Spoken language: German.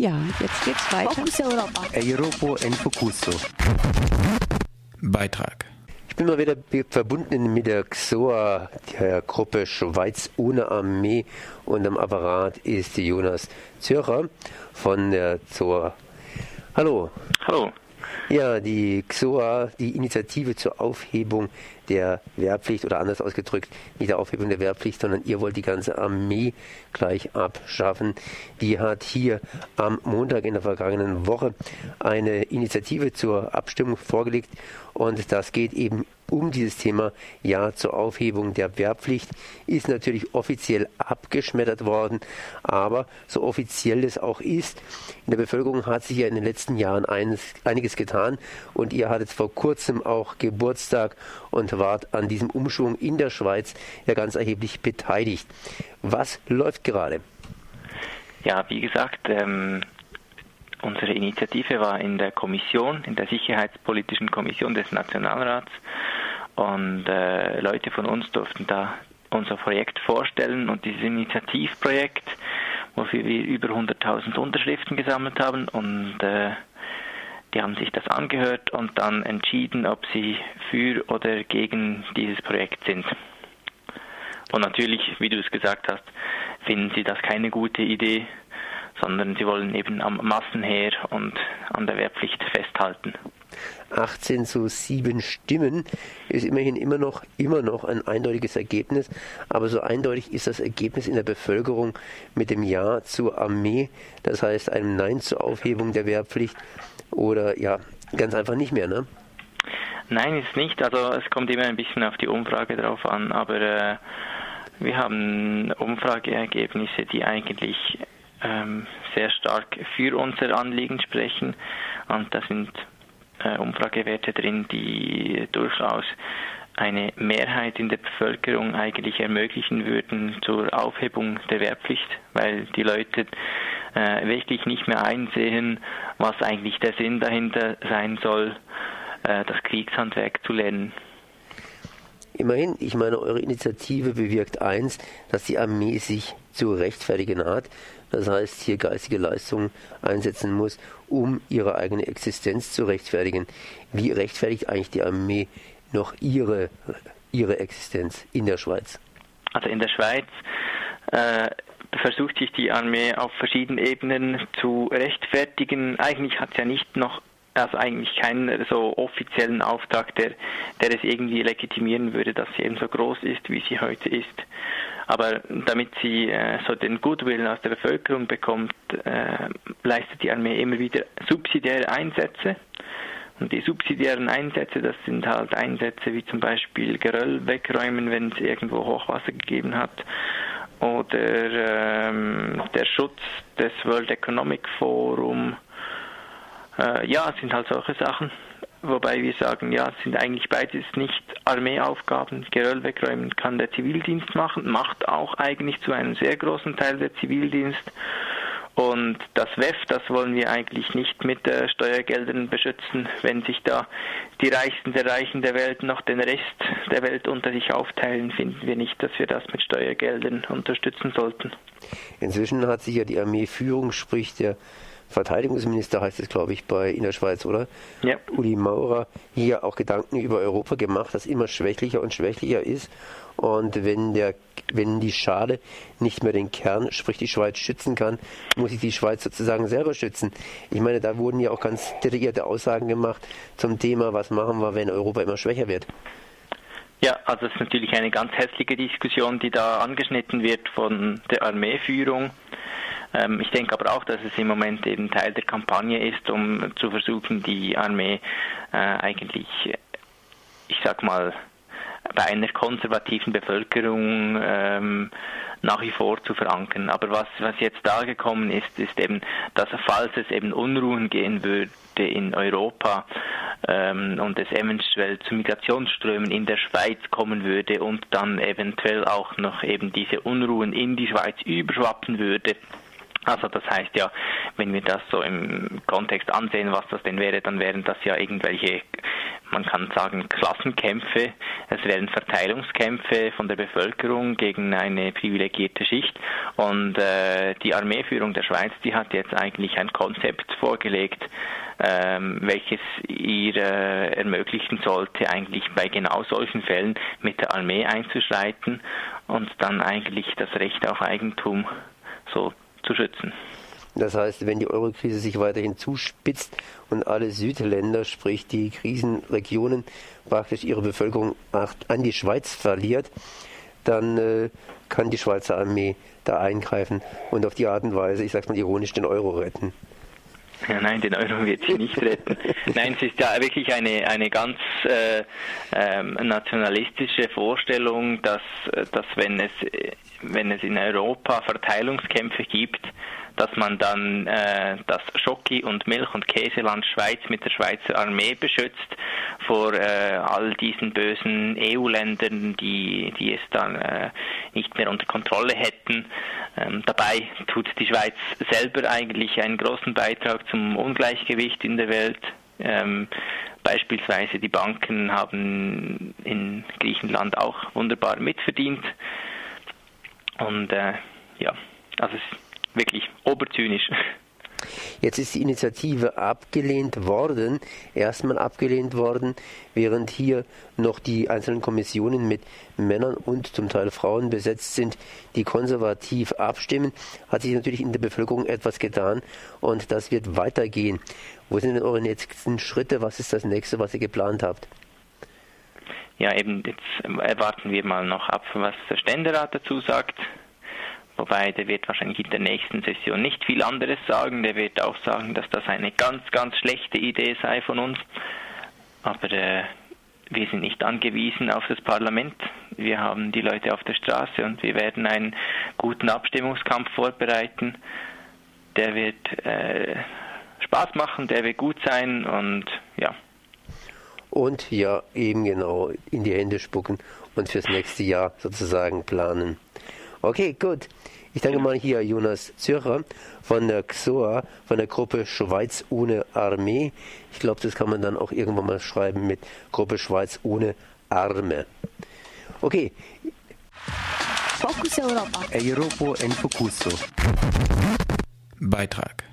Ja, jetzt geht's weiter. Fokus Europa. Europa en Focuso. Beitrag. Ich bin mal wieder verbunden mit der XOA, der Gruppe Schweiz ohne Armee und am Apparat ist Jonas Zürcher von der XOA. Hallo. Hallo. Ja, die XOA, die Initiative zur Aufhebung der Wehrpflicht oder anders ausgedrückt, nicht der Aufhebung der Wehrpflicht, sondern ihr wollt die ganze Armee gleich abschaffen. Die hat hier am Montag in der vergangenen Woche eine Initiative zur Abstimmung vorgelegt und das geht eben um dieses Thema Ja zur Aufhebung der Wehrpflicht ist natürlich offiziell abgeschmettert worden, aber so offiziell es auch ist, in der Bevölkerung hat sich ja in den letzten Jahren einiges getan und ihr hattet vor kurzem auch Geburtstag und wart an diesem Umschwung in der Schweiz ja ganz erheblich beteiligt. Was läuft gerade? Ja, wie gesagt, ähm, unsere Initiative war in der Kommission, in der Sicherheitspolitischen Kommission des Nationalrats und äh, Leute von uns durften da unser Projekt vorstellen und dieses Initiativprojekt, wofür wir über 100.000 Unterschriften gesammelt haben und äh, die haben sich das angehört und dann entschieden, ob sie für oder gegen dieses Projekt sind. Und natürlich, wie du es gesagt hast, finden sie das keine gute Idee, sondern sie wollen eben am Massenheer und an der Wehrpflicht festhalten. 18 zu 7 Stimmen ist immerhin immer noch, immer noch ein eindeutiges Ergebnis. Aber so eindeutig ist das Ergebnis in der Bevölkerung mit dem Ja zur Armee, das heißt einem Nein zur Aufhebung der Wehrpflicht oder ja, ganz einfach nicht mehr, ne? Nein, ist nicht. Also es kommt immer ein bisschen auf die Umfrage drauf an, aber äh, wir haben Umfrageergebnisse, die eigentlich ähm, sehr stark für unser Anliegen sprechen. Und da sind äh, Umfragewerte drin, die durchaus eine Mehrheit in der Bevölkerung eigentlich ermöglichen würden zur Aufhebung der Wehrpflicht, weil die Leute äh, wirklich nicht mehr einsehen, was eigentlich der Sinn dahinter sein soll, äh, das Kriegshandwerk zu lernen. Immerhin, ich meine, eure Initiative bewirkt eins, dass die Armee sich zu rechtfertigen hat. Das heißt, hier geistige Leistungen einsetzen muss, um ihre eigene Existenz zu rechtfertigen. Wie rechtfertigt eigentlich die Armee noch ihre, ihre Existenz in der Schweiz? Also in der Schweiz äh, versucht sich die Armee auf verschiedenen Ebenen zu rechtfertigen. Eigentlich hat es ja nicht noch also eigentlich keinen so offiziellen Auftrag, der, der es irgendwie legitimieren würde, dass sie eben so groß ist, wie sie heute ist. Aber damit sie äh, so den Goodwill aus der Bevölkerung bekommt, äh, leistet die Armee immer wieder subsidiäre Einsätze. Und die subsidiären Einsätze, das sind halt Einsätze wie zum Beispiel Geröll wegräumen, wenn es irgendwo Hochwasser gegeben hat. Oder ähm, der Schutz des World Economic Forum. Äh, ja, es sind halt solche Sachen. Wobei wir sagen, ja, es sind eigentlich beides nicht Armeeaufgaben. Geröll wegräumen kann der Zivildienst machen, macht auch eigentlich zu einem sehr großen Teil der Zivildienst. Und das WEF, das wollen wir eigentlich nicht mit äh, Steuergeldern beschützen, wenn sich da die Reichsten der Reichen der Welt noch den Rest der Welt unter sich aufteilen, finden wir nicht, dass wir das mit Steuergeldern unterstützen sollten. Inzwischen hat sich ja die Armeeführung, sprich der Verteidigungsminister heißt es, glaube ich, bei in der Schweiz, oder? Ja. Uli Maurer hier auch Gedanken über Europa gemacht, das immer schwächlicher und schwächlicher ist. Und wenn der, wenn die Schale nicht mehr den Kern, sprich die Schweiz, schützen kann, muss sich die Schweiz sozusagen selber schützen. Ich meine, da wurden ja auch ganz detaillierte Aussagen gemacht zum Thema, was machen wir, wenn Europa immer schwächer wird. Ja, also es ist natürlich eine ganz hässliche Diskussion, die da angeschnitten wird von der Armeeführung. Ähm, ich denke aber auch, dass es im Moment eben Teil der Kampagne ist, um zu versuchen, die Armee äh, eigentlich, ich sag mal, bei einer konservativen Bevölkerung ähm, nach wie vor zu verankern. Aber was, was jetzt da gekommen ist, ist eben, dass falls es eben Unruhen gehen würde in Europa ähm, und es eventuell zu Migrationsströmen in der Schweiz kommen würde und dann eventuell auch noch eben diese Unruhen in die Schweiz überschwappen würde, also das heißt ja, wenn wir das so im Kontext ansehen, was das denn wäre, dann wären das ja irgendwelche man kann sagen, Klassenkämpfe. Es werden Verteilungskämpfe von der Bevölkerung gegen eine privilegierte Schicht. Und äh, die Armeeführung der Schweiz, die hat jetzt eigentlich ein Konzept vorgelegt, ähm, welches ihr äh, ermöglichen sollte, eigentlich bei genau solchen Fällen mit der Armee einzuschreiten und dann eigentlich das Recht auf Eigentum so zu schützen. Das heißt, wenn die Eurokrise sich weiterhin zuspitzt und alle Südländer, sprich die Krisenregionen, praktisch ihre Bevölkerung an die Schweiz verliert, dann äh, kann die Schweizer Armee da eingreifen und auf die Art und Weise, ich sag's mal ironisch, den Euro retten. Ja, nein, den Euro wird sie nicht retten. Nein, es ist ja wirklich eine, eine ganz äh, ähm, nationalistische Vorstellung, dass, dass wenn, es, wenn es in Europa Verteilungskämpfe gibt, dass man dann äh, das Schocki- und Milch- und Käseland Schweiz mit der Schweizer Armee beschützt vor äh, all diesen bösen EU-Ländern, die, die es dann äh, nicht mehr unter Kontrolle hätten. Ähm, dabei tut die Schweiz selber eigentlich einen großen Beitrag zum Ungleichgewicht in der Welt. Ähm, beispielsweise die Banken haben in Griechenland auch wunderbar mitverdient. Und äh, ja, also es wirklich oberzynisch. Jetzt ist die Initiative abgelehnt worden, erstmal abgelehnt worden, während hier noch die einzelnen Kommissionen mit Männern und zum Teil Frauen besetzt sind, die konservativ abstimmen, hat sich natürlich in der Bevölkerung etwas getan und das wird weitergehen. Wo sind denn eure nächsten Schritte? Was ist das nächste, was ihr geplant habt? Ja, eben jetzt erwarten wir mal noch ab, was der Ständerat dazu sagt. Wobei der wird wahrscheinlich in der nächsten Session nicht viel anderes sagen. Der wird auch sagen, dass das eine ganz, ganz schlechte Idee sei von uns. Aber äh, wir sind nicht angewiesen auf das Parlament. Wir haben die Leute auf der Straße und wir werden einen guten Abstimmungskampf vorbereiten. Der wird äh, Spaß machen, der wird gut sein und ja. Und ja, eben genau in die Hände spucken und fürs nächste Jahr sozusagen planen. Okay, gut. Ich danke mal hier Jonas Zürcher von der XOA, von der Gruppe Schweiz ohne Armee. Ich glaube, das kann man dann auch irgendwann mal schreiben mit Gruppe Schweiz ohne Arme. Okay. Fokus Europa. Europa en Focuso. Beitrag